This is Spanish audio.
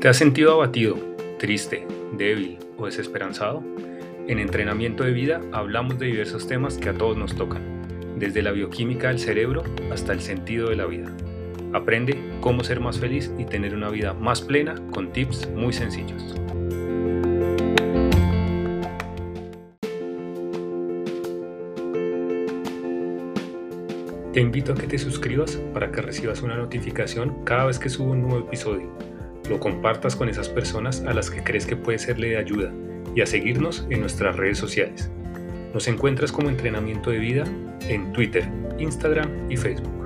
¿Te has sentido abatido, triste, débil o desesperanzado? En entrenamiento de vida hablamos de diversos temas que a todos nos tocan, desde la bioquímica del cerebro hasta el sentido de la vida. Aprende cómo ser más feliz y tener una vida más plena con tips muy sencillos. Te invito a que te suscribas para que recibas una notificación cada vez que subo un nuevo episodio lo compartas con esas personas a las que crees que puede serle de ayuda y a seguirnos en nuestras redes sociales. Nos encuentras como entrenamiento de vida en Twitter, Instagram y Facebook.